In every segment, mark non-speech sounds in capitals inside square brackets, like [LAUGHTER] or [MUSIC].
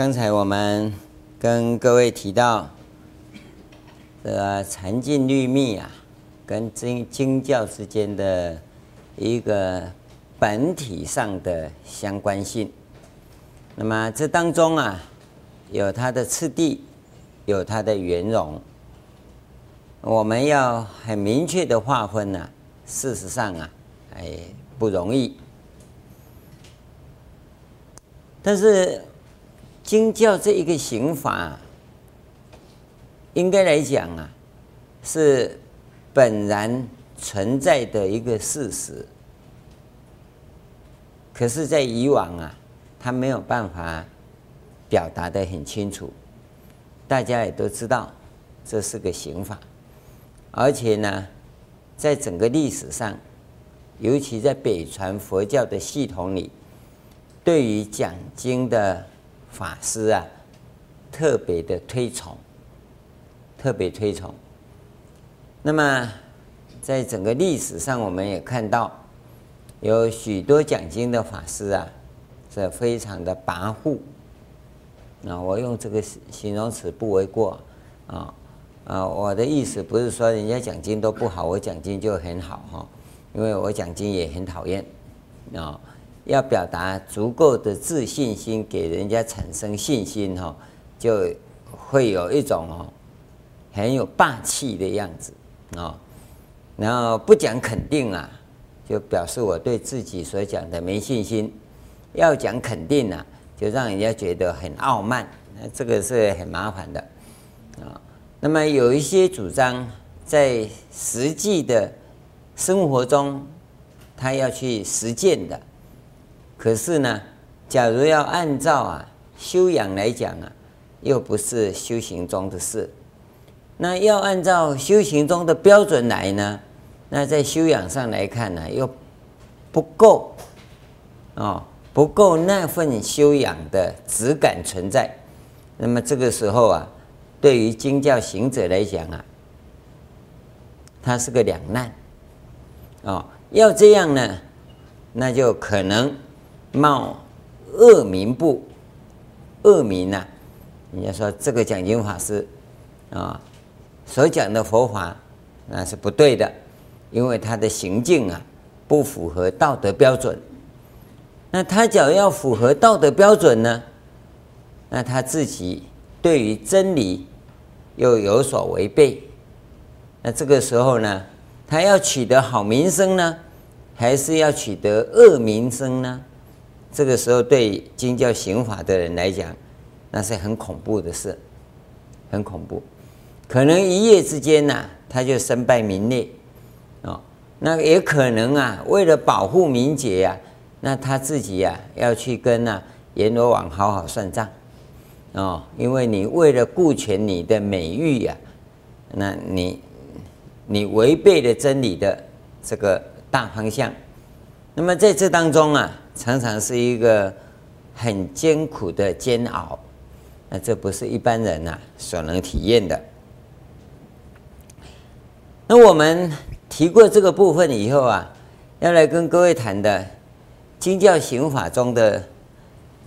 刚才我们跟各位提到，这个禅净律密啊，跟经经教之间的一个本体上的相关性。那么这当中啊，有它的次第，有它的圆融。我们要很明确的划分呢、事实上啊，哎，不容易。但是。经教这一个刑法，应该来讲啊，是本然存在的一个事实。可是，在以往啊，他没有办法表达的很清楚。大家也都知道，这是个刑法，而且呢，在整个历史上，尤其在北传佛教的系统里，对于讲经的。法师啊，特别的推崇，特别推崇。那么，在整个历史上，我们也看到有许多讲经的法师啊，是非常的跋扈。啊，我用这个形容词不为过啊啊！我的意思不是说人家讲经都不好，我讲经就很好哈，因为我讲经也很讨厌啊。要表达足够的自信心，给人家产生信心哈，就会有一种哦很有霸气的样子啊。然后不讲肯定啊，就表示我对自己所讲的没信心。要讲肯定啊，就让人家觉得很傲慢，那这个是很麻烦的啊。那么有一些主张在实际的生活中，他要去实践的。可是呢，假如要按照啊修养来讲啊，又不是修行中的事。那要按照修行中的标准来呢，那在修养上来看呢，又不够哦，不够那份修养的质感存在。那么这个时候啊，对于经教行者来讲啊，它是个两难哦。要这样呢，那就可能。冒恶名不恶名呐、啊？人家说这个讲经法师啊，所讲的佛法那是不对的，因为他的行径啊不符合道德标准。那他只要符合道德标准呢，那他自己对于真理又有所违背。那这个时候呢，他要取得好名声呢，还是要取得恶名声呢？这个时候，对经教行法的人来讲，那是很恐怖的事，很恐怖。可能一夜之间呐、他就身败名裂，哦，那也可能啊，为了保护名节呀、那他自己呀、要去跟啊阎罗王好好算账，哦，因为你为了顾全你的美誉呀、那你你违背了真理的这个大方向。那么在这当中啊。常常是一个很艰苦的煎熬，那这不是一般人呐所能体验的。那我们提过这个部分以后啊，要来跟各位谈的经教行法中的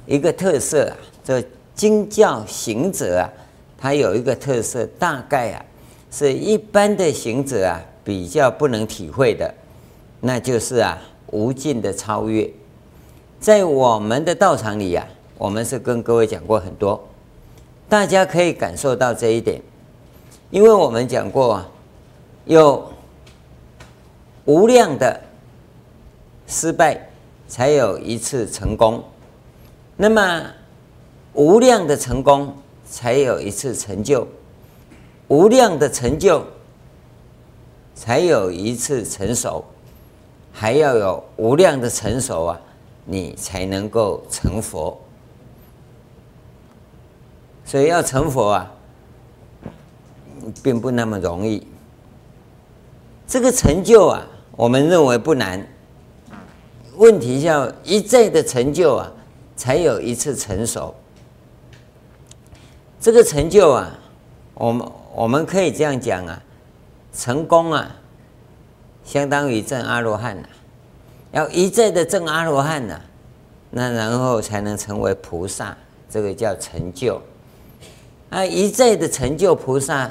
一个特色啊，这经教行者啊，它有一个特色，大概啊是一般的行者啊比较不能体会的，那就是啊无尽的超越。在我们的道场里呀、我们是跟各位讲过很多，大家可以感受到这一点，因为我们讲过啊，有无量的失败，才有一次成功；那么无量的成功，才有一次成就；无量的成就，才有一次成熟，还要有无量的成熟啊！你才能够成佛，所以要成佛啊，并不那么容易。这个成就啊，我们认为不难。问题要一再的成就啊，才有一次成熟。这个成就啊，我们我们可以这样讲啊，成功啊，相当于证阿罗汉啊。要一再的证阿罗汉呐，那然后才能成为菩萨，这个叫成就。啊，一再的成就菩萨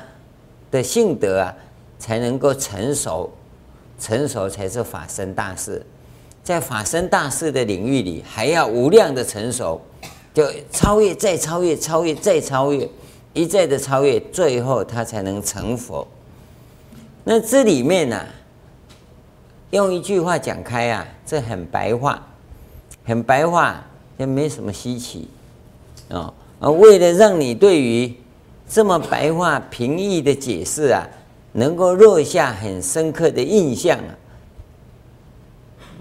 的性德啊，才能够成熟，成熟才是法身大事。在法身大事的领域里，还要无量的成熟，就超越，再超越，超越，再超越，一再的超越，最后他才能成佛。那这里面呢、用一句话讲开啊，这很白话，很白话，也没什么稀奇啊。而为了让你对于这么白话平易的解释啊，能够落下很深刻的印象啊。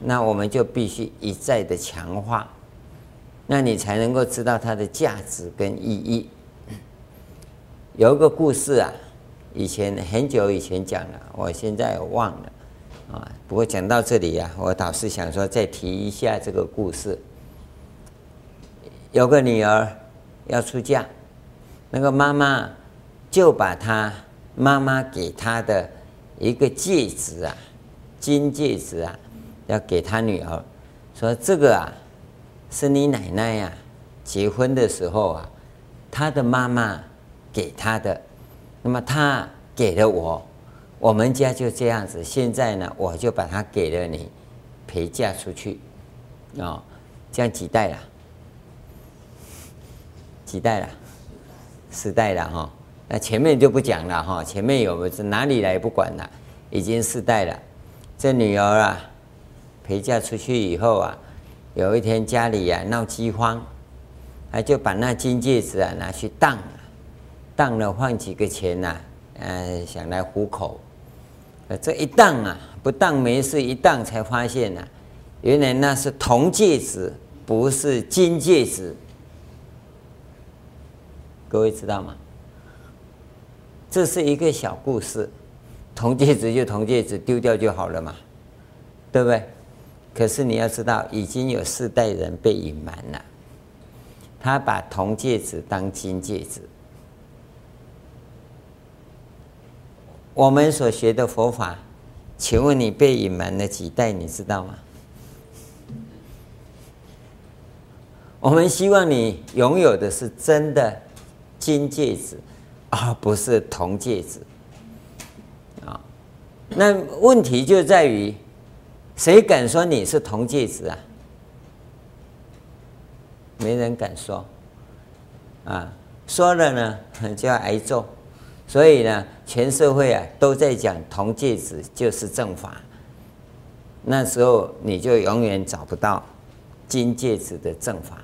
那我们就必须一再的强化，那你才能够知道它的价值跟意义。有一个故事啊，以前很久以前讲了，我现在忘了啊。不过讲到这里啊，我倒是想说再提一下这个故事。有个女儿要出嫁，那个妈妈就把她妈妈给她的一个戒指啊，金戒指啊。要给她女儿说：“这个啊，是你奶奶呀，结婚的时候啊，她的妈妈给她的。那么她给了我，我们家就这样子。现在呢，我就把它给了你，陪嫁出去。哦，这样几代了？几代了？四代了哈。那前面就不讲了哈。前面有是哪里来不管了，已经四代了。这女儿啊。”陪嫁出去以后啊，有一天家里啊闹饥荒，他就把那金戒指啊拿去当了，当了换几个钱呐、啊，呃，想来糊口。这一当啊，不当没事，一当才发现呐、啊，原来那是铜戒指，不是金戒指。各位知道吗？这是一个小故事，铜戒指就铜戒指，丢掉就好了嘛，对不对？可是你要知道，已经有四代人被隐瞒了。他把铜戒指当金戒指。我们所学的佛法，请问你被隐瞒了几代？你知道吗？我们希望你拥有的是真的金戒指，而不是铜戒指。啊，那问题就在于。谁敢说你是铜戒指啊？没人敢说，啊，说了呢 [LAUGHS] 就要挨揍，所以呢，全社会啊都在讲铜戒指就是正法。那时候你就永远找不到金戒指的正法。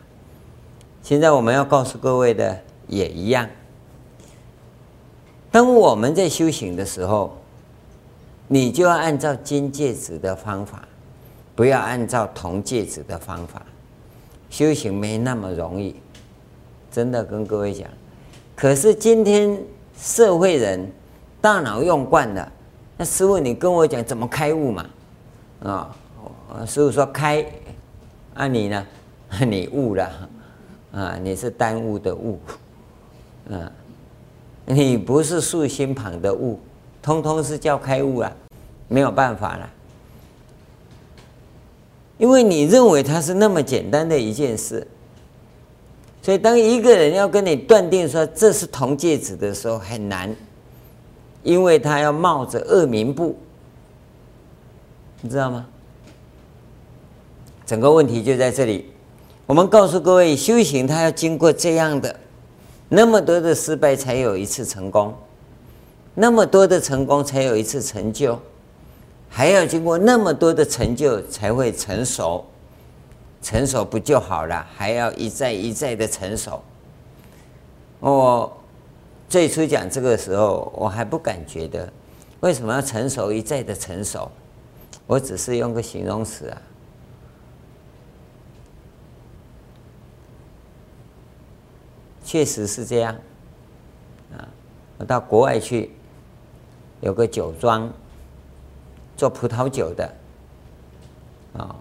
现在我们要告诉各位的也一样，当我们在修行的时候。你就要按照金戒指的方法，不要按照铜戒指的方法。修行没那么容易，真的跟各位讲。可是今天社会人大脑用惯了，那师傅你跟我讲怎么开悟嘛？啊，师傅说开，啊你呢？[LAUGHS] 你悟了，啊你是耽误的悟，啊你不是竖心旁的悟。通通是叫开悟啊，没有办法了，因为你认为它是那么简单的一件事，所以当一个人要跟你断定说这是铜戒指的时候很难，因为他要冒着恶名簿，你知道吗？整个问题就在这里，我们告诉各位，修行他要经过这样的那么多的失败，才有一次成功。那么多的成功才有一次成就，还要经过那么多的成就才会成熟，成熟不就好了？还要一再一再的成熟。我最初讲这个时候，我还不敢觉得为什么要成熟一再的成熟，我只是用个形容词啊，确实是这样啊，我到国外去。有个酒庄做葡萄酒的，啊，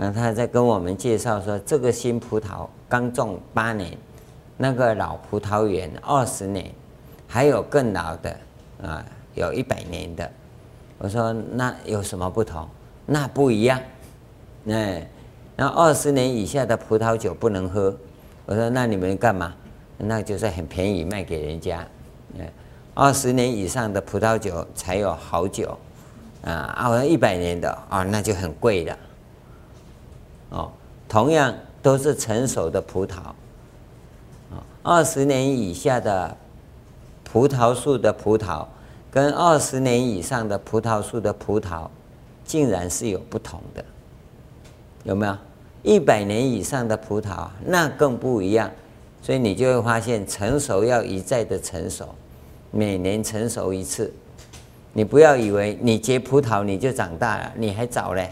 嗯，他在跟我们介绍说，这个新葡萄刚种八年，那个老葡萄园二十年，还有更老的，啊，有一百年的。我说那有什么不同？那不一样，哎，那二十年以下的葡萄酒不能喝，我说那你们干嘛？那就是很便宜卖给人家。二十年以上的葡萄酒才有好酒，啊，啊，我说一百年的啊，那就很贵了。哦，同样都是成熟的葡萄，啊，二十年以下的葡萄树的葡萄，跟二十年以上的葡萄树的葡萄，竟然是有不同的，有没有？一百年以上的葡萄，那更不一样，所以你就会发现，成熟要一再的成熟。每年成熟一次，你不要以为你结葡萄你就长大了，你还早嘞，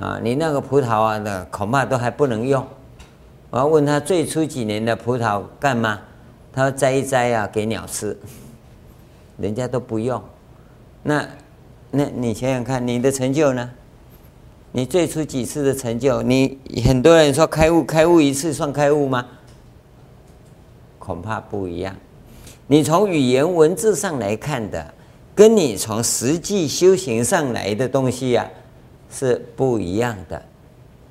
啊，你那个葡萄啊，那恐怕都还不能用。我要问他最初几年的葡萄干嘛？他说摘一摘啊，给鸟吃，人家都不用。那，那你想想看，你的成就呢？你最初几次的成就？你很多人说开悟，开悟一次算开悟吗？恐怕不一样。你从语言文字上来看的，跟你从实际修行上来的东西呀、是不一样的，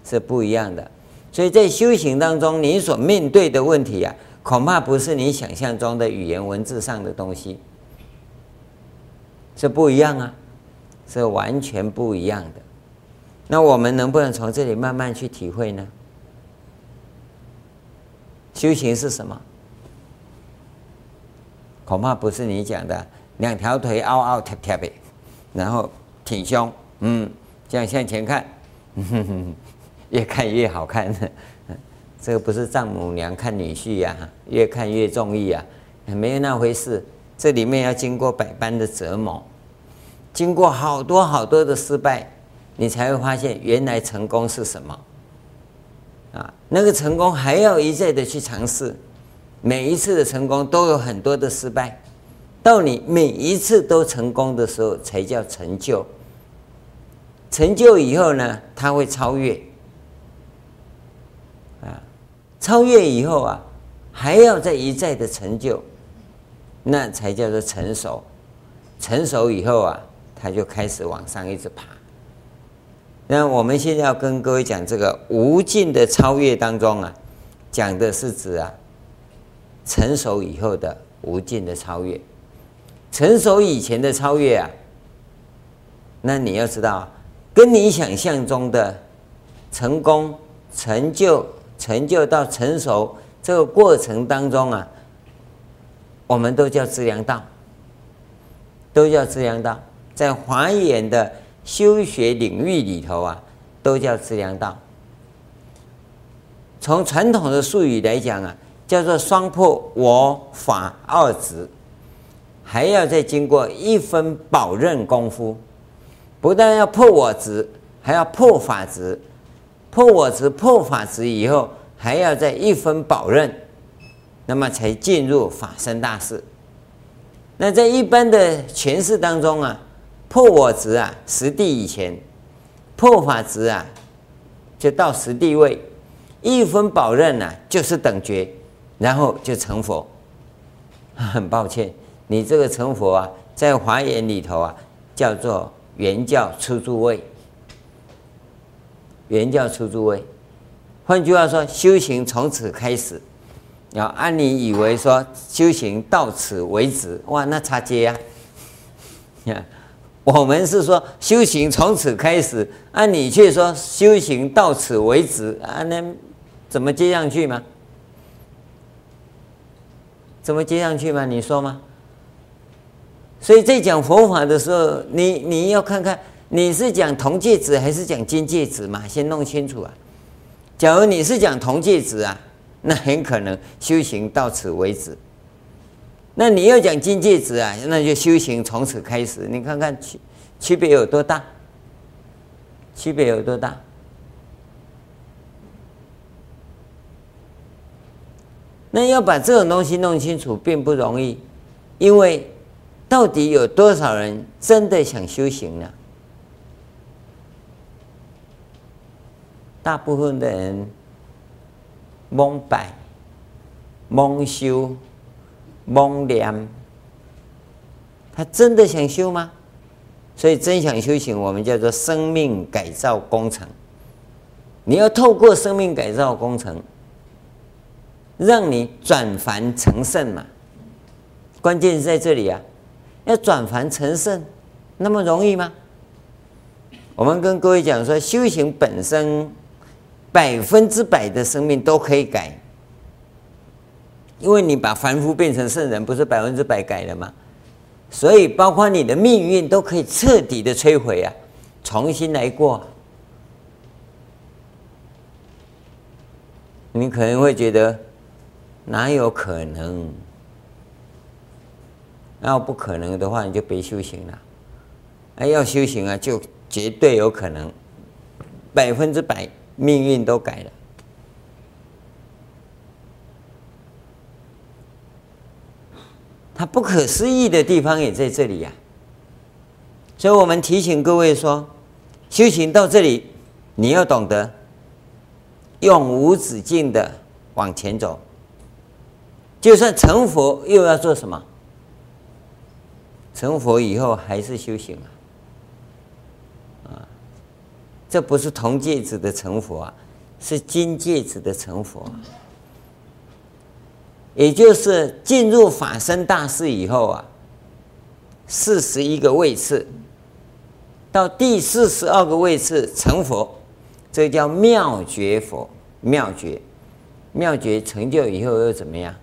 是不一样的。所以在修行当中，你所面对的问题啊，恐怕不是你想象中的语言文字上的东西，是不一样啊，是完全不一样的。那我们能不能从这里慢慢去体会呢？修行是什么？恐怕不是你讲的两条腿凹凹凸凸的，然后挺胸，嗯，这样向前看，呵 [LAUGHS] 呵越看越好看。[LAUGHS] 这个不是丈母娘看女婿呀、越看越中意啊，没有那回事。这里面要经过百般的折磨，经过好多好多的失败，你才会发现原来成功是什么。啊，那个成功还要一再的去尝试。每一次的成功都有很多的失败，到你每一次都成功的时候，才叫成就。成就以后呢，他会超越，啊，超越以后啊，还要再一再的成就，那才叫做成熟。成熟以后啊，他就开始往上一直爬。那我们现在要跟各位讲这个无尽的超越当中啊，讲的是指啊。成熟以后的无尽的超越，成熟以前的超越啊，那你要知道，跟你想象中的成功、成就、成就到成熟这个过程当中啊，我们都叫资粮道，都叫资粮道，在华严的修学领域里头啊，都叫资粮道。从传统的术语来讲啊。叫做双破我法二执，还要再经过一分保任功夫，不但要破我执，还要破法执，破我执、破法执以后，还要再一分保任，那么才进入法身大士。那在一般的诠释当中啊，破我执啊，十地以前，破法执啊，就到十地位，一分保任啊，就是等觉。然后就成佛，[LAUGHS] 很抱歉，你这个成佛啊，在华严里头啊，叫做原教出诸位。原教出诸位，换句话说，修行从此开始。要按你以为说修行到此为止，哇，那差接呀！[LAUGHS] 我们是说修行从此开始，按你却说修行到此为止，啊，那怎么接上去吗？怎么接上去吗？你说吗？所以在讲佛法的时候，你你要看看你是讲铜戒指还是讲金戒指嘛？先弄清楚啊。假如你是讲铜戒指啊，那很可能修行到此为止。那你要讲金戒指啊，那就修行从此开始。你看看区区别有多大？区别有多大？那要把这种东西弄清楚并不容易，因为到底有多少人真的想修行呢？大部分的人蒙拜、蒙修、蒙念，他真的想修吗？所以真想修行，我们叫做生命改造工程。你要透过生命改造工程。让你转凡成圣嘛。关键是在这里啊，要转凡成圣，那么容易吗？我们跟各位讲说，修行本身百分之百的生命都可以改，因为你把凡夫变成圣人，不是百分之百改了吗？所以，包括你的命运都可以彻底的摧毁啊，重新来过。你可能会觉得，哪有可能？那不可能的话，你就别修行了。哎，要修行啊，就绝对有可能，百分之百命运都改了。它不可思议的地方也在这里呀，所以我们提醒各位说，修行到这里，你要懂得永无止境的往前走。就算成佛，又要做什么？成佛以后还是修行啊，啊，这不是铜戒指的成佛啊，是金戒指的成佛啊。也就是进入法身大士以后啊，四十一个位次，到第四十二个位次成佛，这叫妙觉佛。妙觉，妙觉成就以后又怎么样？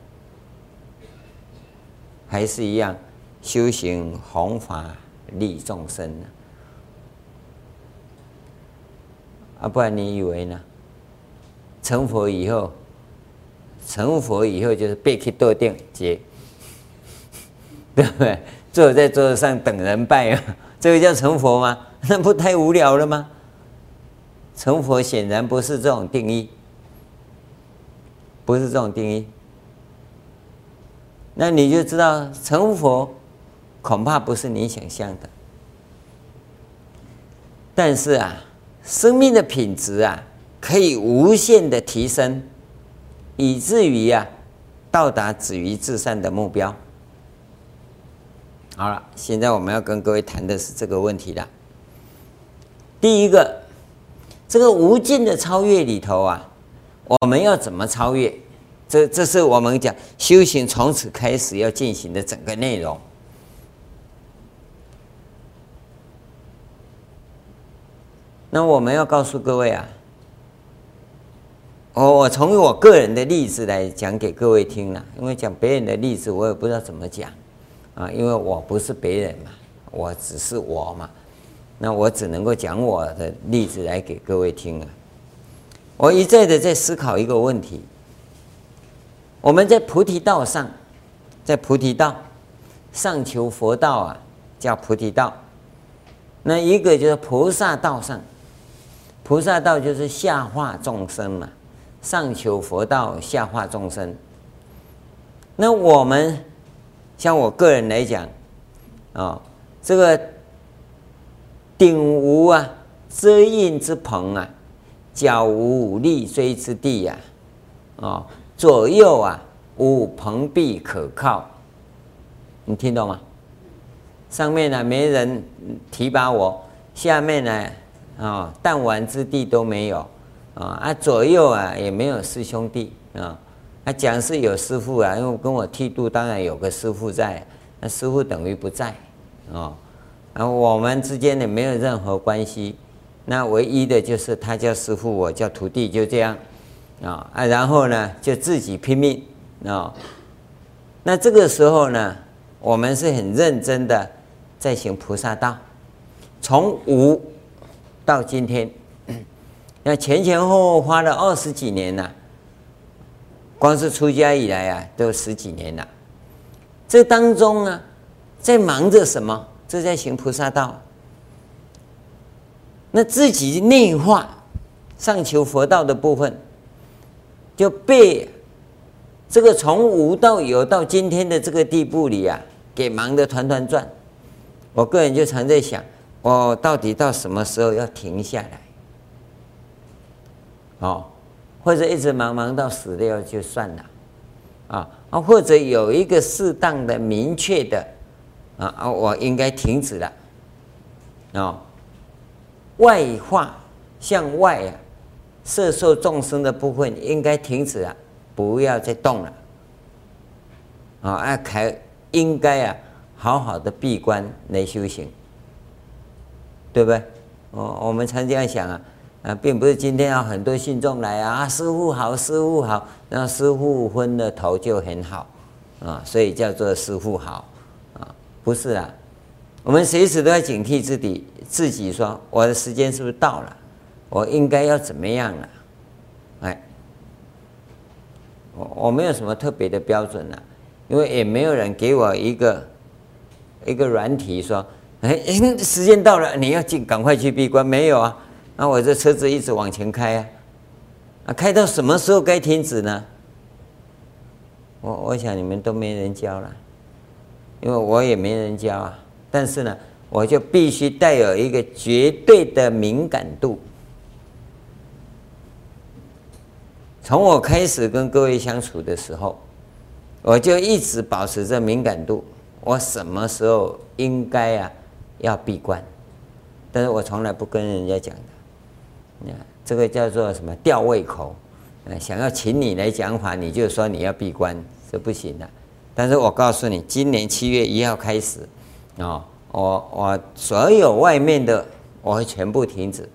还是一样修行弘法利众生呢？啊，不然你以为呢？成佛以后？成佛以后就是背起桌顶接，[LAUGHS] 对不对？坐在桌子上等人拜啊，这个叫成佛吗？那不太无聊了吗？成佛显然不是这种定义，不是这种定义。那你就知道成佛恐怕不是你想象的。但是啊，生命的品质啊，可以无限的提升。以至于、啊，到达止于至善的目标。好了，现在我们要跟各位谈的是这个问题了。第一个，这个无尽的超越里头啊，我们要怎么超越？这这是我们讲修行从此开始要进行的整个内容。那我们要告诉各位啊。我我从我个人的例子来讲给各位听了，因为讲别人的例子我也不知道怎么讲，啊，因为我不是别人嘛，我只是我嘛，那我只能够讲我的例子来给各位听啊。我一再的在思考一个问题：我们在菩提道上，在菩提道上求佛道啊，叫菩提道；那一个就是菩萨道上，菩萨道就是下化众生嘛。上求佛道，下化众生。那我们像我个人来讲，啊、哦，这个顶无啊遮荫之棚啊，脚无立锥之地呀，啊、哦，左右啊无棚壁可靠。你听懂吗？上面呢没人提拔我，下面呢啊弹丸之地都没有。啊啊，左右啊也没有师兄弟啊，啊讲是有师傅啊，因为跟我剃度当然有个师傅在，那师傅等于不在啊，啊我们之间也没有任何关系，那唯一的就是他叫师傅，我叫徒弟，就这样啊啊，然后呢就自己拼命啊，那这个时候呢，我们是很认真的在行菩萨道，从无到今天。那前前后后花了二十几年了，光是出家以来啊，都十几年了。这当中啊，在忙着什么？这在行菩萨道。那自己内化上求佛道的部分，就被这个从无到有到今天的这个地步里啊，给忙得团团转。我个人就常在想，我到底到什么时候要停下来？哦，或者一直忙忙到死掉就算了，啊啊，或者有一个适当的、明确的，啊啊，我应该停止了，啊，外化向外啊，摄受众生的部分应该停止了，不要再动了。啊，啊，开应该啊，好好的闭关来修行，对不对？我我们常这样想啊，啊，并不是今天要很多信众来啊，师傅好，师傅好，那师傅昏了头就很好，啊，所以叫做师傅好，啊，不是啊，我们随时都要警惕自己，自己说我的时间是不是到了，我应该要怎么样了，哎，我我没有什么特别的标准了，因为也没有人给我一个一个软体说。哎，时间到了，你要进，赶快去闭关。没有啊，那我这车子一直往前开啊，啊，开到什么时候该停止呢？我我想你们都没人教了，因为我也没人教啊。但是呢，我就必须带有一个绝对的敏感度。从我开始跟各位相处的时候，我就一直保持着敏感度。我什么时候应该啊？要闭关，但是我从来不跟人家讲的。你看，这个叫做什么吊胃口？想要请你来讲法，你就说你要闭关，这不行的。但是我告诉你，今年七月一号开始，啊，我我所有外面的我会全部停止，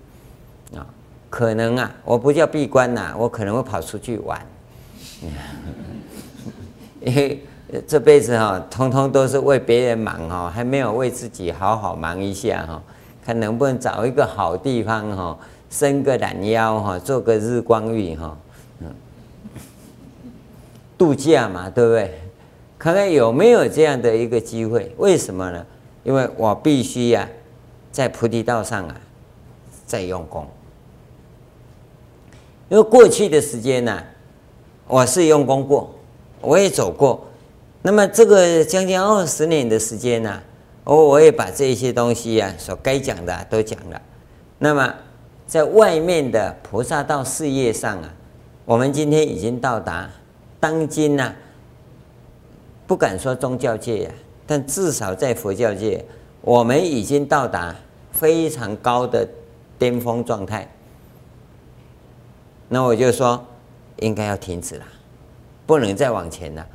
啊，可能啊，我不叫闭关呐，我可能会跑出去玩，[LAUGHS] 因为。这辈子哈，通通都是为别人忙哈，还没有为自己好好忙一下哈，看能不能找一个好地方哈，伸个懒腰哈，做个日光浴哈，嗯，度假嘛，对不对？看看有没有这样的一个机会？为什么呢？因为我必须呀，在菩提道上啊，在用功。因为过去的时间呢，我是用功过，我也走过。那么这个将近二十年的时间呢，我我也把这些东西啊，所该讲的都讲了。那么在外面的菩萨道事业上啊，我们今天已经到达当今呢，不敢说宗教界啊，但至少在佛教界，我们已经到达非常高的巅峰状态。那我就说，应该要停止了，不能再往前了。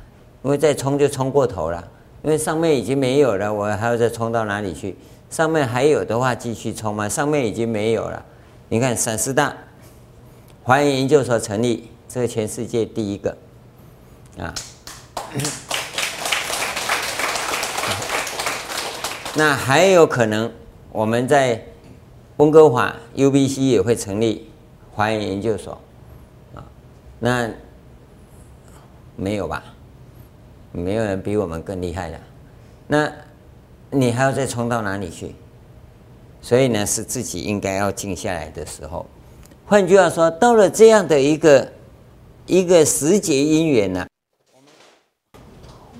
因为再冲就冲过头了，因为上面已经没有了，我还要再冲到哪里去？上面还有的话继续冲吗？上面已经没有了。你看三师大华严研究所成立，这个全世界第一个啊。[COUGHS] 那还有可能我们在温哥华 UBC 也会成立华严研究所啊？那没有吧？没有人比我们更厉害了，那你还要再冲到哪里去？所以呢，是自己应该要静下来的时候。换句话说，到了这样的一个一个时节因缘呢，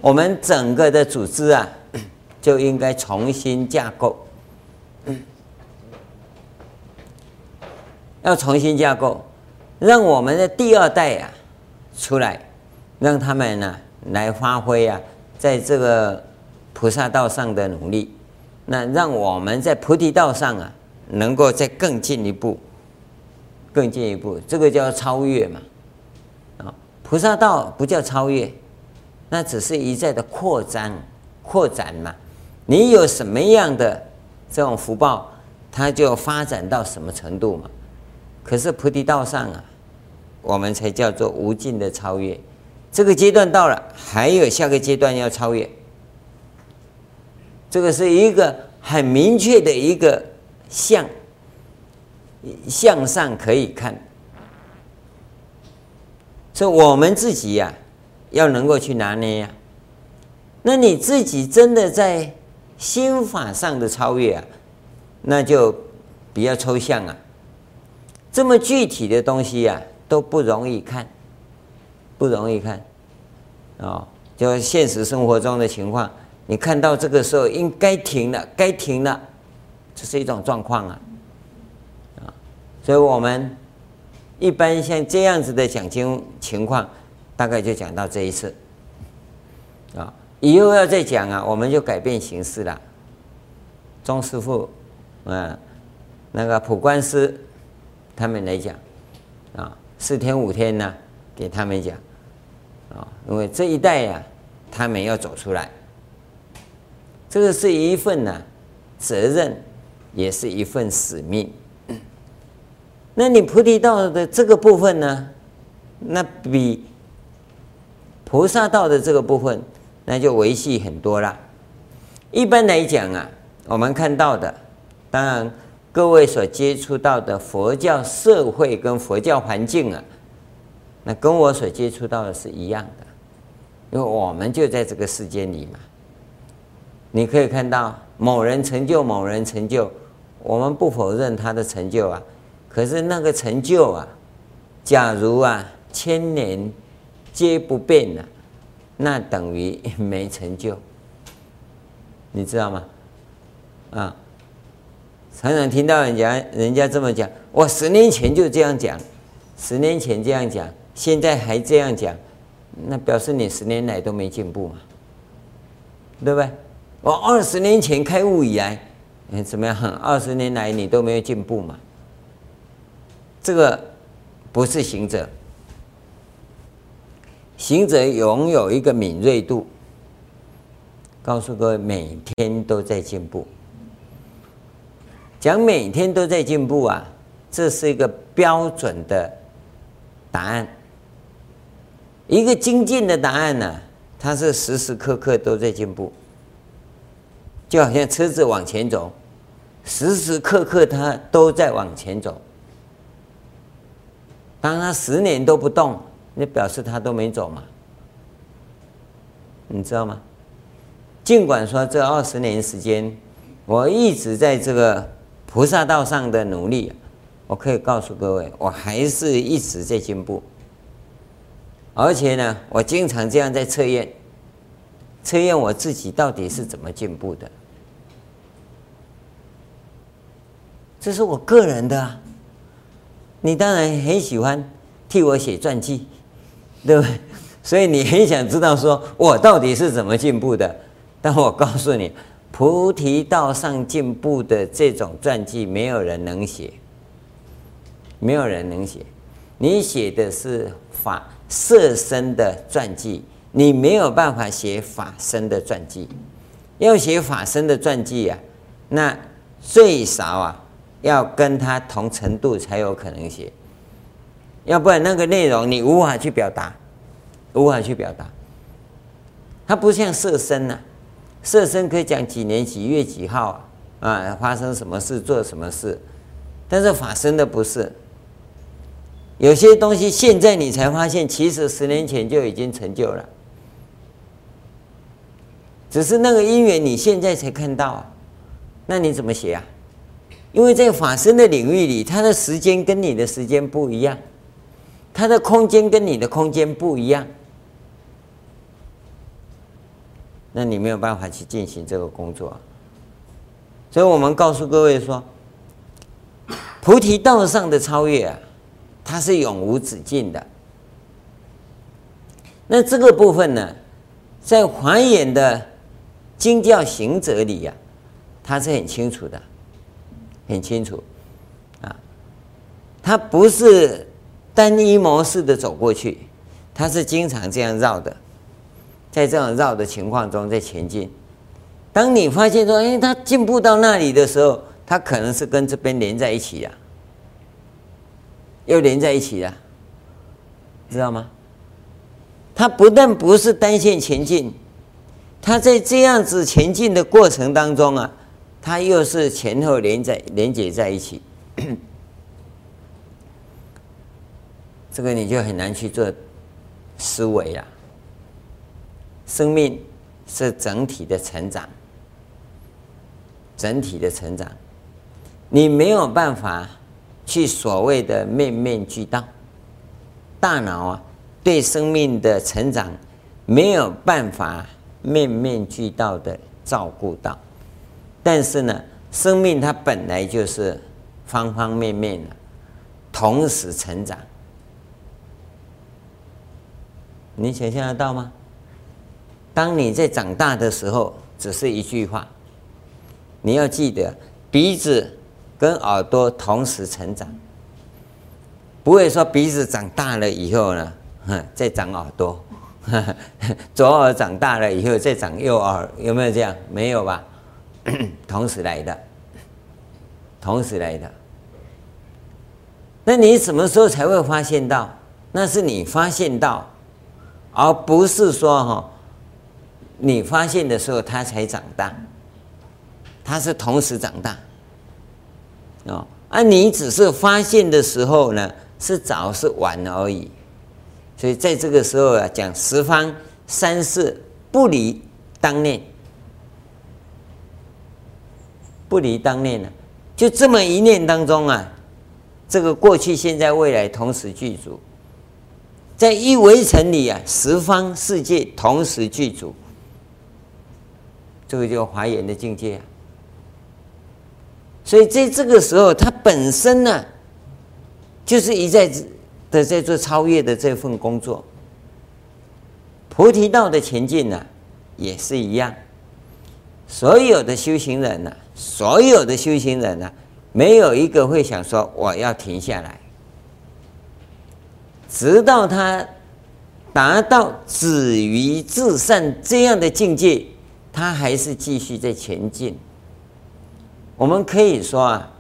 我们整个的组织啊，[CLEARS THROAT] 就应该重新架构，要重新架构，让我们的第二代啊出来，让他们呢。来发挥啊，在这个菩萨道上的努力，那让我们在菩提道上啊，能够再更进一步，更进一步，这个叫超越嘛。啊，菩萨道不叫超越，那只是一再的扩张、扩展嘛。你有什么样的这种福报，它就发展到什么程度嘛。可是菩提道上啊，我们才叫做无尽的超越。这个阶段到了，还有下个阶段要超越。这个是一个很明确的一个向，向上可以看。所以我们自己呀、要能够去拿捏呀、那你自己真的在心法上的超越啊，那就比较抽象啊。这么具体的东西呀、都不容易看。不容易看，啊，就现实生活中的情况，你看到这个时候应该停了，该停了，这是一种状况啊，啊，所以我们一般像这样子的讲经情况，大概就讲到这一次，啊，以后要再讲啊，我们就改变形式了，钟师傅，嗯，那个普观师，他们来讲，啊，四天五天呢。给他们讲，啊，因为这一代呀、他们要走出来，这个是一份呢、责任，也是一份使命。那你菩提道的这个部分呢，那比菩萨道的这个部分，那就维系很多了。一般来讲啊，我们看到的，当然各位所接触到的佛教社会跟佛教环境啊，那跟我所接触到的是一样的，因为我们就在这个世间里嘛。你可以看到某人成就，某人成就，我们不否认他的成就啊。可是那个成就啊，假如啊千年皆不变了，那等于没成就，你知道吗？啊，常常听到人家人家这么讲，我十年前就这样讲，十年前这样讲，现在还这样讲，那表示你十年来都没进步嘛，对不对？我二十年前开悟以来，怎么样？[LAUGHS] 二十年来你都没有进步嘛？这个不是行者，行者拥有一个敏锐度，告诉各位每天都在进步。讲每天都在进步啊，这是一个标准的答案，一个精进的答案呢、啊，它是时时刻刻都在进步，就好像车子往前走，时时刻刻它都在往前走。当他十年都不动，那表示他都没走嘛？你知道吗？尽管说这二十年时间，我一直在这个菩萨道上的努力，我可以告诉各位，我还是一直在进步。而且呢，我经常这样在测验，测验我自己到底是怎么进步的。这是我个人的啊。你当然很喜欢替我写传记，[LAUGHS] 对不对？所以你很想知道说我到底是怎么进步的。但我告诉你，菩提道上进步的这种传记，没有人能写，没有人能写。你写的是法色身的传记，你没有办法写法身的传记。要写法身的传记啊，那最少啊。要跟他同程度才有可能写，要不然那个内容你无法去表达，无法去表达。它不像色身呐、啊，色身可以讲几年几月几号啊，啊发生什么事做什么事，但是法身的不是。有些东西现在你才发现，其实十年前就已经成就了，只是那个因缘你现在才看到，那你怎么写啊？因为在法身的领域里，它的时间跟你的时间不一样，它的空间跟你的空间不一样，那你没有办法去进行这个工作。所以我们告诉各位说，菩提道上的超越啊，它是永无止境的。那这个部分呢，在华严的经教行者里呀、啊，它是很清楚的。很清楚，啊，他不是单一模式的走过去，他是经常这样绕的，在这样绕的情况中在前进。当你发现说，哎，他进步到那里的时候，他可能是跟这边连在一起呀，又连在一起了，知道吗？他不但不是单线前进，他在这样子前进的过程当中啊。它又是前后连在连接在一起，[COUGHS] 这个你就很难去做思维了。生命是整体的成长，整体的成长，你没有办法去所谓的面面俱到。大脑啊，对生命的成长没有办法面面俱到的照顾到。但是呢，生命它本来就是方方面面的，同时成长。你想象得到吗？当你在长大的时候，只是一句话，你要记得，鼻子跟耳朵同时成长，不会说鼻子长大了以后呢，再长耳朵，[LAUGHS] 左耳长大了以后再长右耳，有没有这样？没有吧？[CLEARS THROAT] 同时来的，同时来的。那你什么时候才会发现到？那是你发现到，而不是说哈，你发现的时候他才长大，他是同时长大。哦，而你只是发现的时候呢，是早是晚而已。所以在这个时候啊，讲十方三世不离当念，不离当念呢，就这么一念当中啊，这个过去、现在、未来同时具足，在一围城里啊，十方世界同时具足，这个叫华严的境界啊。所以在这个时候，他本身呢，就是一再。的在做超越的这份工作，菩提道的前进呢，也是一样。所有的修行人呢，所有的修行人呢，没有一个会想说我要停下来，直到他达到止于至善这样的境界，他还是继续在前进。我们可以说啊，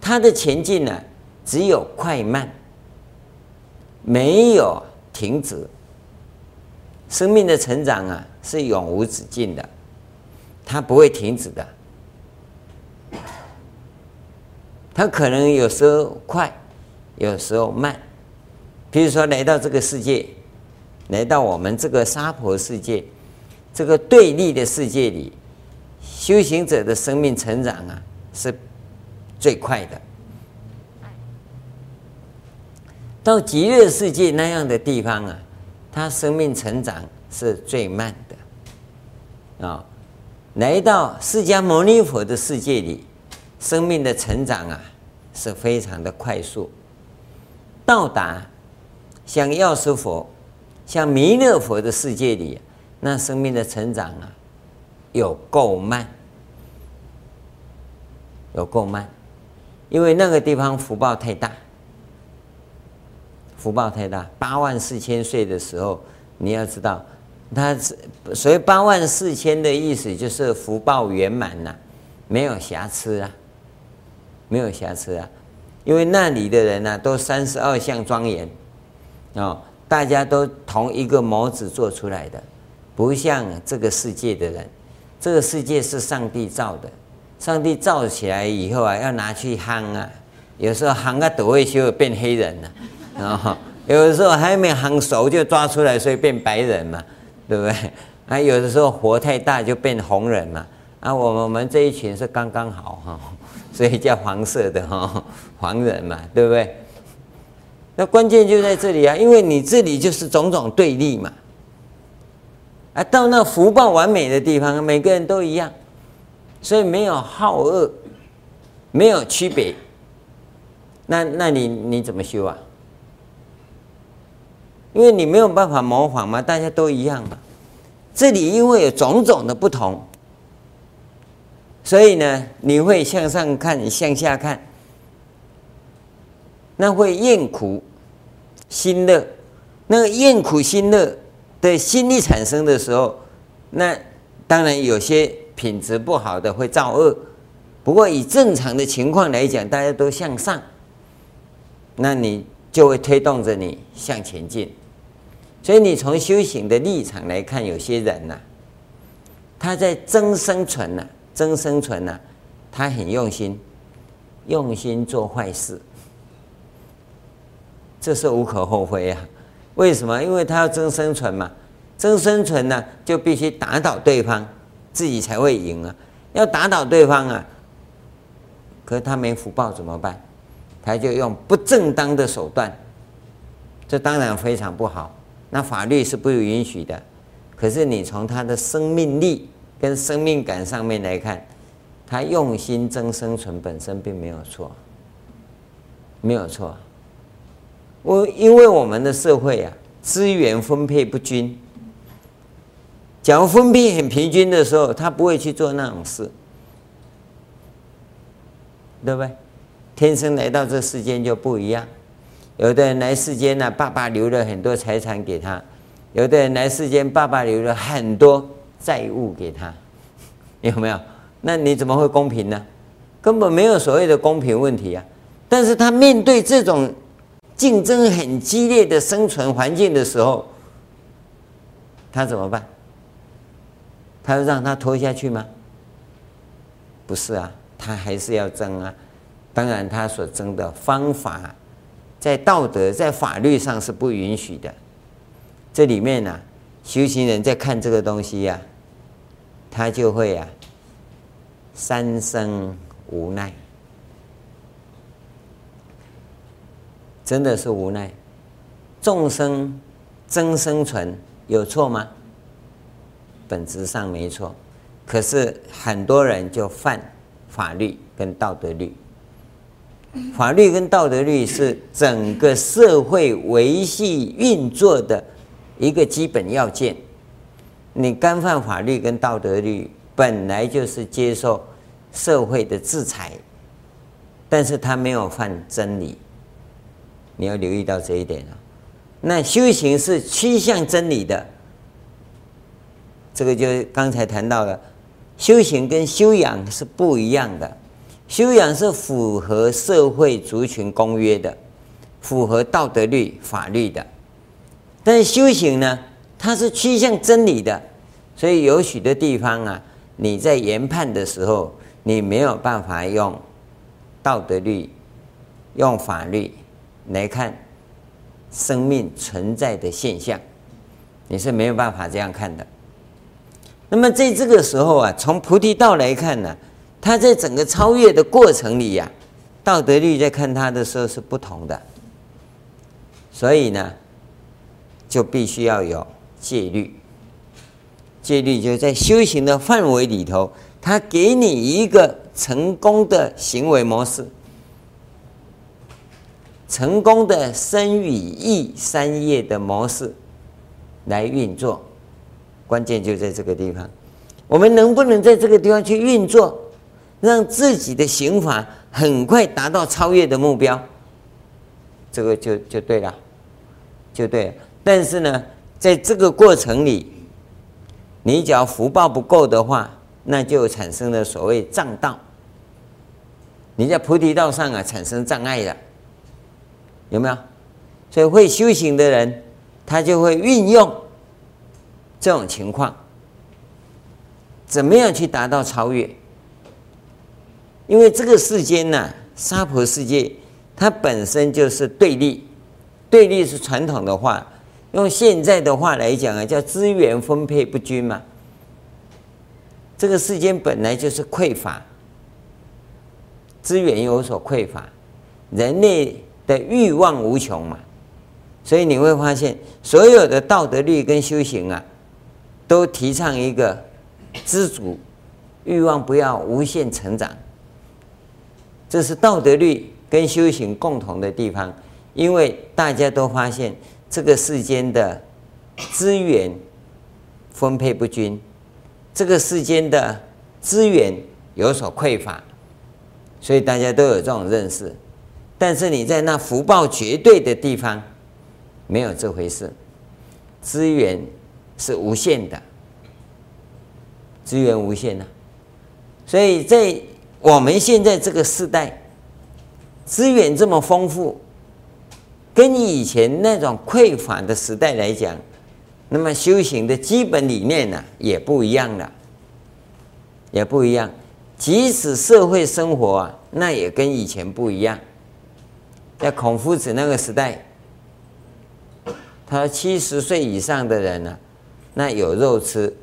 他的前进呢，只有快慢。没有停止，生命的成长啊是永无止境的，它不会停止的。它可能有时候快，有时候慢。比如说来到这个世界，来到我们这个娑婆世界，这个对立的世界里，修行者的生命成长啊是最快的。到极乐世界那样的地方啊，他生命成长是最慢的啊。来到释迦牟尼佛的世界里，生命的成长啊是非常的快速。到达像药师佛、像弥勒佛的世界里，那生命的成长啊有够慢，有够慢，因为那个地方福报太大。福报太大，八万四千岁的时候，你要知道，他是所谓八万四千的意思，就是福报圆满呐，没有瑕疵啊，没有瑕疵啊，因为那里的人呢、都三十二相庄严，哦，大家都同一个模子做出来的，不像这个世界的人，这个世界是上帝造的，上帝造起来以后啊，要拿去夯啊，有时候夯个都会修变黑人了。啊，有的时候还没夯熟就抓出来，所以变白人嘛，对不对？啊，有的时候火太大就变红人嘛。啊，我们我们这一群是刚刚好哈，所以叫黄色的哈，黄人嘛，对不对？那关键就在这里啊，因为你这里就是种种对立嘛。啊，到那福报完美的地方，每个人都一样，所以没有好恶，没有区别。那那你你怎么修啊？因为你没有办法模仿嘛，大家都一样嘛。这里因为有种种的不同，所以呢，你会向上看，向下看，那会厌苦心乐。那个厌苦心乐的心力产生的时候，那当然有些品质不好的会造恶。不过以正常的情况来讲，大家都向上，那你就会推动着你向前进。所以你从修行的立场来看，有些人呐、他在争生存呐、啊，争生存呐、他很用心，用心做坏事，这是无可厚非啊。为什么？因为他要争生存嘛，争生存呢，就必须打倒对方，自己才会赢啊。要打倒对方啊，可是他没福报怎么办？他就用不正当的手段，这当然非常不好。那法律是不允许的，可是你从他的生命力跟生命感上面来看，他用心争生存本身并没有错，没有错。我因为我们的社会啊，资源分配不均，假如分配很平均的时候，他不会去做那种事，对不对？天生来到这世间就不一样。有的人来世间呢，爸爸留了很多财产给他，有的人来世间，爸爸留了很多债务给他，[LAUGHS] 有没有？那你怎么会公平呢？根本没有所谓的公平问题啊！但是他面对这种竞争很激烈的生存环境的时候，他怎么办？他要让他拖下去吗？不是啊，他还是要争啊。当然，他所争的方法，在道德、在法律上是不允许的。这里面呢、修行人在看这个东西呀、啊，他就会啊，三生无奈，真的是无奈。众生争生存有错吗？本质上没错，可是很多人就犯法律跟道德律。法律跟道德律是整个社会维系运作的。一个基本要件，你干犯法律跟道德律，本来就是接受社会的制裁，但是他没有犯真理，你要留意到这一点啊。那修行是趋向真理的，这个就刚才谈到了，修行跟修养是不一样的，修养是符合社会族群公约的，符合道德律法律的。但是修行呢，它是趋向真理的，所以有许多地方啊，你在研判的时候，你没有办法用道德律、用法律来看生命存在的现象，你是没有办法这样看的。那么在这个时候啊，从菩提道来看呢，它在整个超越的过程里呀，道德律在看它的时候是不同的，所以呢。就必须要有戒律，戒律就在修行的范围里头，他给你一个成功的行为模式，成功的生与意三业的模式来运作，关键就在这个地方。我们能不能在这个地方去运作，让自己的行法很快达到超越的目标？这个就就对了，就对了。但是呢，在这个过程里，你只要福报不够的话，那就产生了所谓障道。你在菩提道上啊，产生障碍了，有没有？所以会修行的人，他就会运用这种情况，怎么样去达到超越？因为这个世间呢、啊，娑婆世界，它本身就是对立，对立是传统的话。用现在的话来讲啊，叫资源分配不均嘛。这个世间本来就是匮乏，资源有所匮乏，人类的欲望无穷嘛，所以你会发现，所有的道德律跟修行啊，都提倡一个知足，欲望不要无限成长。这是道德律跟修行共同的地方，因为大家都发现。这个世间的资源分配不均，这个世间的资源有所匮乏，所以大家都有这种认识。但是你在那福报绝对的地方，没有这回事，资源是无限的，资源无限的。所以在我们现在这个时代，资源这么丰富。跟以前那种匮乏的时代来讲，那么修行的基本理念呢、也不一样了，也不一样。即使社会生活啊，那也跟以前不一样。在孔夫子那个时代，他七十岁以上的人呢、那有肉吃，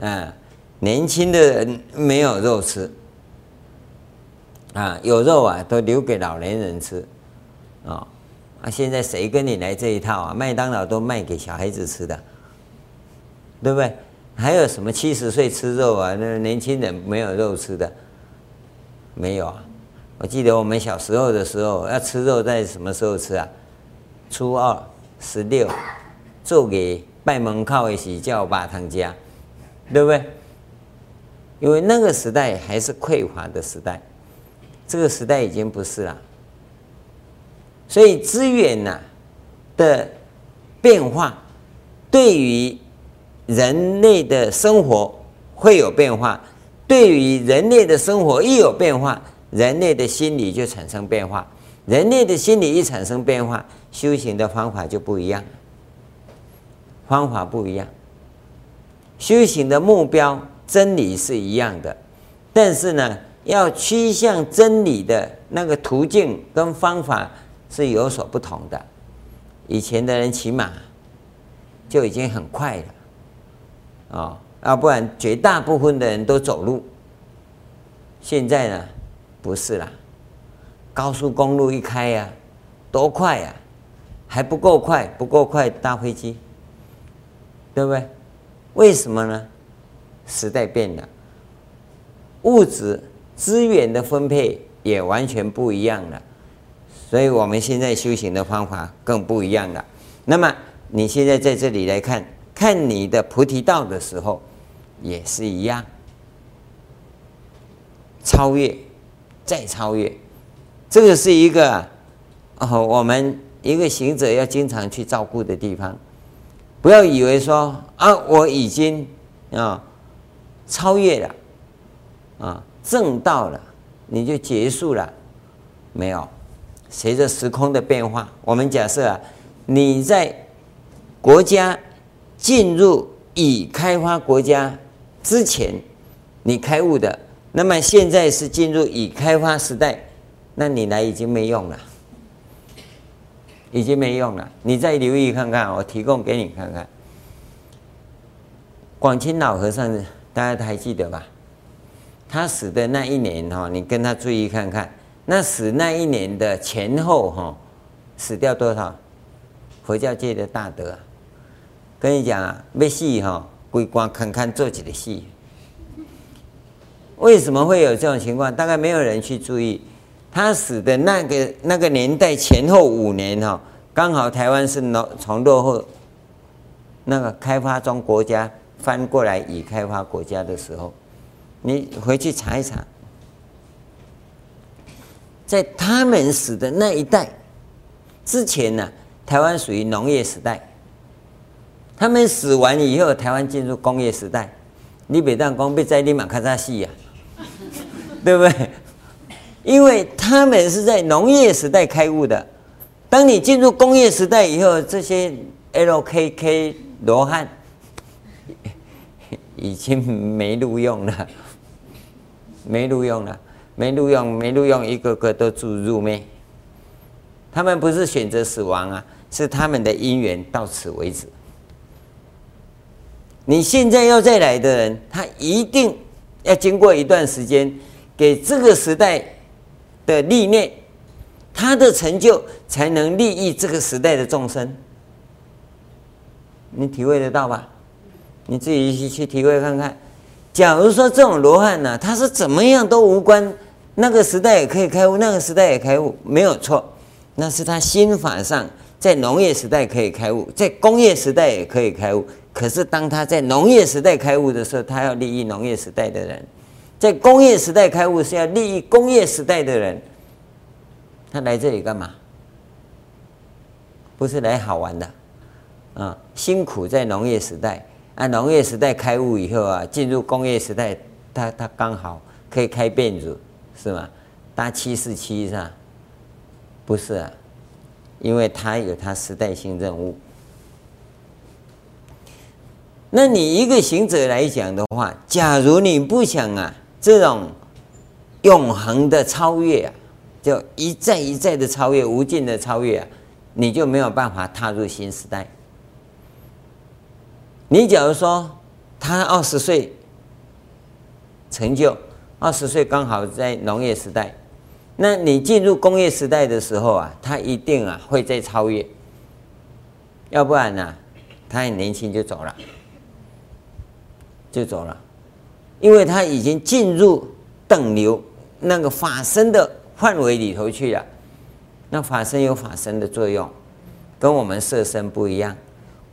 啊，年轻的人没有肉吃，啊，有肉啊都留给老年人吃，啊。啊！现在谁跟你来这一套啊？麦当劳都卖给小孩子吃的，对不对？还有什么七十岁吃肉啊？那年轻人没有肉吃的，没有啊！我记得我们小时候的时候，要吃肉在什么时候吃啊？初二、十六，做给拜门靠一起叫把汤家，对不对？因为那个时代还是匮乏的时代，这个时代已经不是了。所以资源呐的变化，对于人类的生活会有变化，对于人类的生活一有变化，人类的心理就产生变化。人类的心理一产生变化，修行的方法就不一样，方法不一样，修行的目标真理是一样的，但是呢，要趋向真理的那个途径跟方法是有所不同的。以前的人骑马就已经很快了，啊，要不然绝大部分的人都走路。现在呢，不是啦，高速公路一开呀，多快呀，还不够快，不够快搭飞机，对不对？为什么呢？时代变了，物质资源的分配也完全不一样了。所以我们现在修行的方法更不一样了。那么你现在在这里来看看你的菩提道的时候，也是一样，超越，再超越，这个是一个哦，我们一个行者要经常去照顾的地方。不要以为说啊，我已经啊超越了，啊正到了，你就结束了，没有。随着时空的变化，我们假设啊，你在国家进入已开发国家之前，你开悟的，那么现在是进入已开发时代，那你来已经没用了，已经没用了。你再留意看看，我提供给你看看，广清老和尚，大家还记得吧？他死的那一年哈，你跟他注意看看。那死那一年的前后哈，死掉多少？佛教界的大德，跟你讲啊，要死哈，归光看看做几个戏。为什么会有这种情况？大概没有人去注意。他死的那个那个年代前后五年哈，刚好台湾是从落后那个开发中国家翻过来已开发国家的时候，你回去查一查。在他们死的那一代之前呢，台湾属于农业时代。他们死完以后，台湾进入工业时代。你别当工，被在立马看他戏呀，对不对？因为他们是在农业时代开悟的。当你进入工业时代以后，这些 LKK 罗汉 [LAUGHS] 已经没录用了，没录用了。没录用，没录用，一个个都住入灭。他们不是选择死亡啊，是他们的因缘到此为止。你现在要再来的人，他一定要经过一段时间，给这个时代的历练，他的成就才能利益这个时代的众生。你体会得到吧？你自己去去体会看看。假如说这种罗汉呢，他是怎么样都无关。那个时代也可以开悟，那个时代也开悟，没有错。那是他心法上在农业时代可以开悟，在工业时代也可以开悟。可是当他在农业时代开悟的时候，他要利益农业时代的人；在工业时代开悟是要利益工业时代的人。他来这里干嘛？不是来好玩的啊！辛苦在农业时代，啊，农业时代开悟以后啊，进入工业时代，他他刚好可以开辫子。是吗？搭七四七是吧？不是啊，因为他有他时代性任务。那你一个行者来讲的话，假如你不想啊，这种永恒的超越啊，就一再一再的超越，无尽的超越啊，你就没有办法踏入新时代。你假如说他二十岁成就。二十岁刚好在农业时代，那你进入工业时代的时候啊，他一定啊会再超越，要不然呢、他很年轻就走了，就走了，因为他已经进入等流那个法身的范围里头去了。那法身有法身的作用，跟我们色身不一样。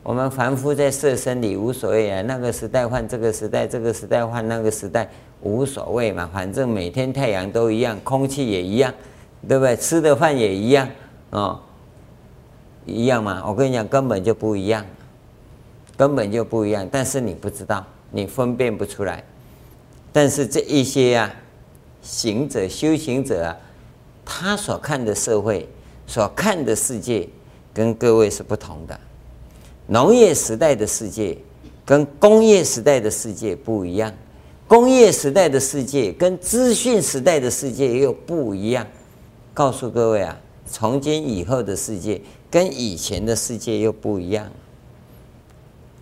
我们凡夫在色身里无所谓啊，那个时代换这个时代，这个时代换那个时代。无所谓嘛，反正每天太阳都一样，空气也一样，对不对？吃的饭也一样，哦，一样嘛。我跟你讲，根本就不一样。根本就不一样。但是你不知道，你分辨不出来。但是这一些啊，行者、修行者啊，他所看的社会、所看的世界，跟各位是不同的。农业时代的世界跟工业时代的世界不一样，工业时代的世界跟资讯时代的世界又不一样。告诉各位啊，从今以后的世界跟以前的世界又不一样，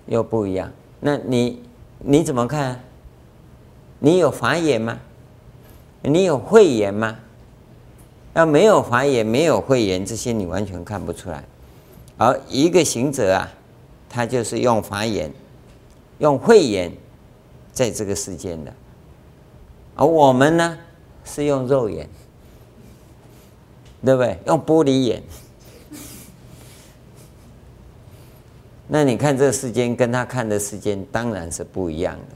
又不一样。那你你怎么看？你有法眼吗？你有慧眼吗？要没有法眼，没有慧眼，这些你完全看不出来。而一个行者啊，他就是用法眼、用慧眼，在这个世间的。而我们呢，是用肉眼，对不对？用玻璃眼。那你看这世间，跟他看的世间当然是不一样的。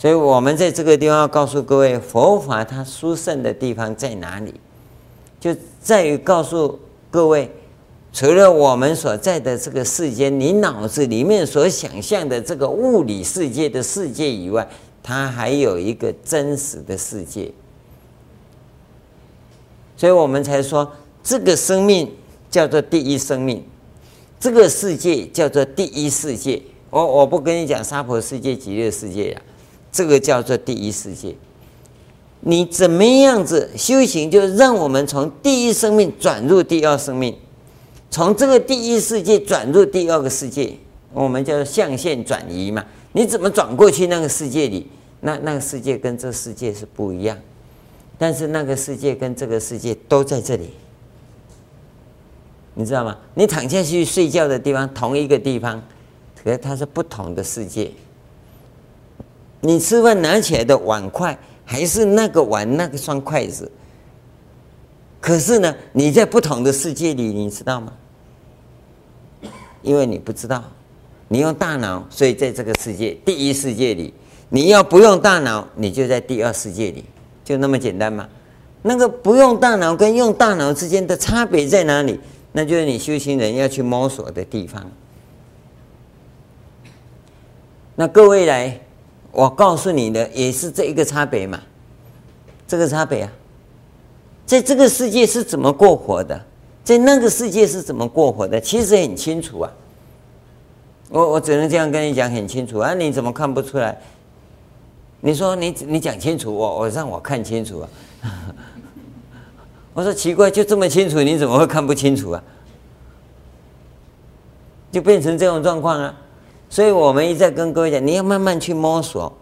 所以我们在这个地方要告诉各位，佛法它殊胜的地方在哪里？就在于告诉各位，除了我们所在的这个世间，你脑子里面所想象的这个物理世界的世界以外，它还有一个真实的世界。所以我们才说，这个生命叫做第一生命，这个世界叫做第一世界。我我不跟你讲娑婆世界、极乐世界呀。这个叫做第一世界，你怎么样子修行，就让我们从第一生命转入第二生命，从这个第一世界转入第二个世界，我们叫象限转移嘛。你怎么转过去那个世界里？那那个世界跟这世界是不一样，但是那个世界跟这个世界都在这里，你知道吗？你躺下去睡觉的地方同一个地方，可是它是不同的世界。你吃饭拿起来的碗筷还是那个碗那个双筷子，可是呢，你在不同的世界里，你知道吗？因为你不知道，你用大脑，所以在这个世界第一世界里，你要不用大脑，你就在第二世界里，就那么简单吗？那个不用大脑跟用大脑之间的差别在哪里？那就是你修行人要去摸索的地方。那各位来。我告诉你的也是这一个差别嘛，这个差别啊，在这个世界是怎么过活的，在那个世界是怎么过活的，其实很清楚啊。我我只能这样跟你讲很清楚啊，你怎么看不出来？你说你你讲清楚，我我让我看清楚啊。[LAUGHS] 我说奇怪，就这么清楚，你怎么会看不清楚啊？就变成这种状况啊。所以我们一再跟各位讲，你要慢慢去摸索，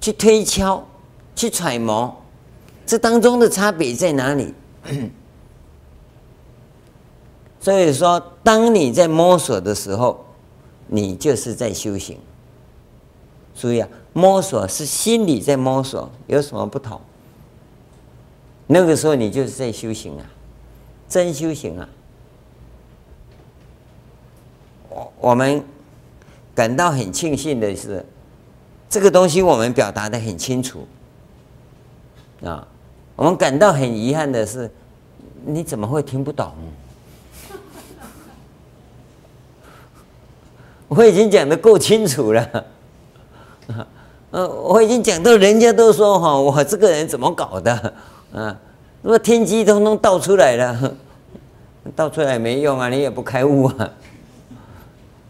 去推敲，去揣摩，这当中的差别在哪里？[COUGHS] 所以说，当你在摸索的时候，你就是在修行。注意啊，摸索是心里在摸索，有什么不同？那个时候你就是在修行啊，真修行啊。我我们。感到很庆幸的是，这个东西我们表达得很清楚啊。我们感到很遗憾的是，你怎么会听不懂？[LAUGHS] 我已经讲得够清楚了，[LAUGHS] 呃，我已经讲到人家都说哈，我这个人怎么搞的啊？那么天机通通倒出来了，[LAUGHS] 倒出来没用啊，你也不开悟啊。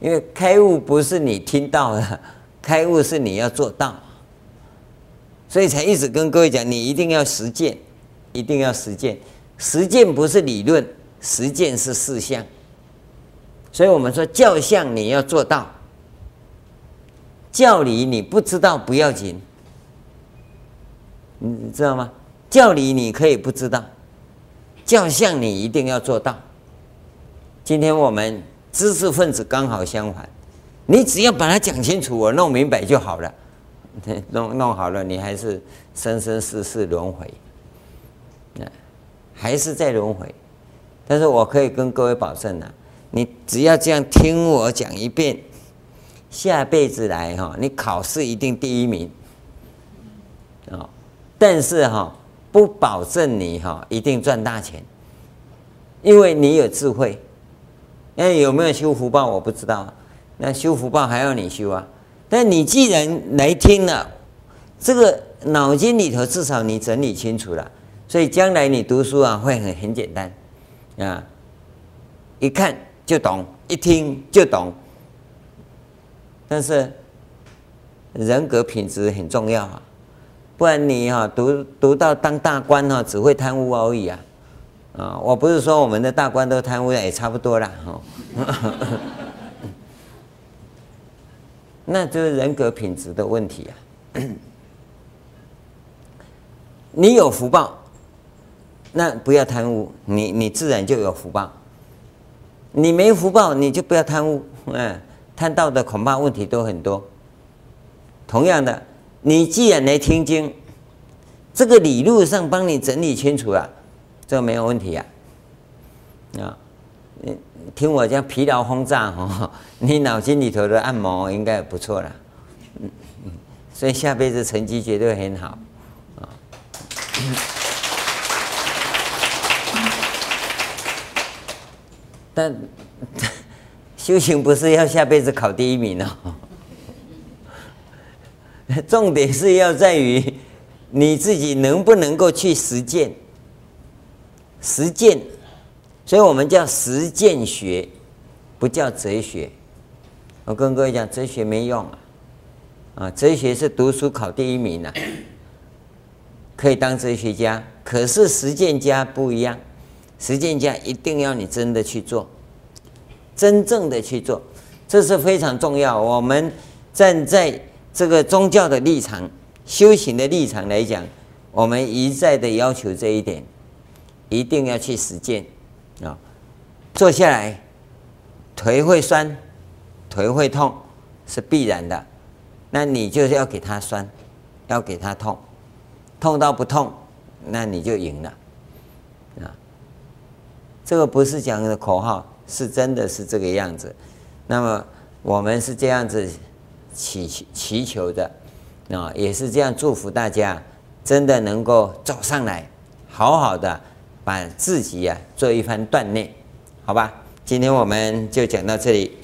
因为开悟不是你听到的，开悟是你要做到，所以才一直跟各位讲，你一定要实践，一定要实践。实践不是理论，实践是事相。所以我们说教相你要做到，教理你不知道不要紧，你知道吗？教理你可以不知道，教相你一定要做到。今天我们。知识分子刚好相反，你只要把它讲清楚，我弄明白就好了。[LAUGHS] 弄弄好了，你还是生生世世轮回，还是在轮回。但是我可以跟各位保证呐，你只要这样听我讲一遍，下辈子来哈，你考试一定第一名。啊，但是哈，不保证你哈一定赚大钱，因为你有智慧。那有没有修福报？我不知道。那修福报还要你修啊。但你既然来听了，这个脑筋里头至少你整理清楚了，所以将来你读书啊会很很简单啊，一看就懂，一听就懂。但是人格品质很重要啊，不然你哈读读到当大官哈只会贪污而已啊。啊，我不是说我们的大官都贪污，也差不多啦。哈。[LAUGHS] 那就是人格品质的问题啊。[COUGHS] 你有福报，那不要贪污，你你自然就有福报。你没福报，你就不要贪污，嗯，贪到的恐怕问题都很多。同样的，你既然来听经，这个理路上帮你整理清楚了。这没有问题呀，啊，你听我讲疲劳轰炸哦，[LAUGHS] 你脑筋里头的按摩应该不错了，嗯嗯，所以下辈子成绩绝对很好，啊，但 [LAUGHS] 修行不是要下辈子考第一名哦，[LAUGHS] 重点是要在于你自己能不能够去实践。实践，所以我们叫实践学，不叫哲学。我跟各位讲，哲学没用啊，啊，哲学是读书考第一名啊，可以当哲学家。可是实践家不一样，实践家一定要你真的去做，真正的去做，这是非常重要。我们站在这个宗教的立场、修行的立场来讲，我们一再的要求这一点。一定要去实践啊！坐下来，腿会酸，腿会痛，是必然的。那你就是要给他酸，要给他痛，痛到不痛，那你就赢了啊！这个不是讲的口号，是真的是这个样子。那么我们是这样子祈祈求的啊，也是这样祝福大家，真的能够走上来，好好的。把自己呀、做一番锻炼，好吧？今天我们就讲到这里。